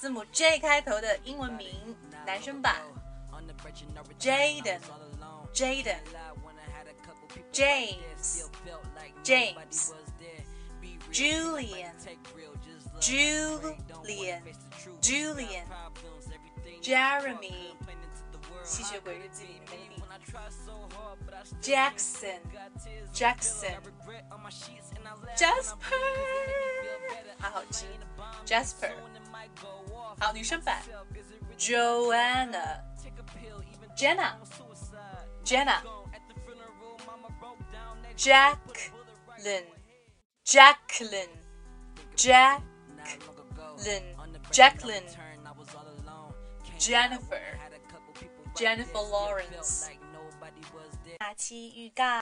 字母 J 开头的英文名，男生版。Jayden James James Julian Julian Julian Jeremy 吸血鬼日记里面的名。Jackson Jackson 好，女生版，Joanna。Jenna, Jenna, Jacqueline, Jacqueline, Jacqueline, Jacqueline, Jennifer, Jennifer Lawrence。下期预告。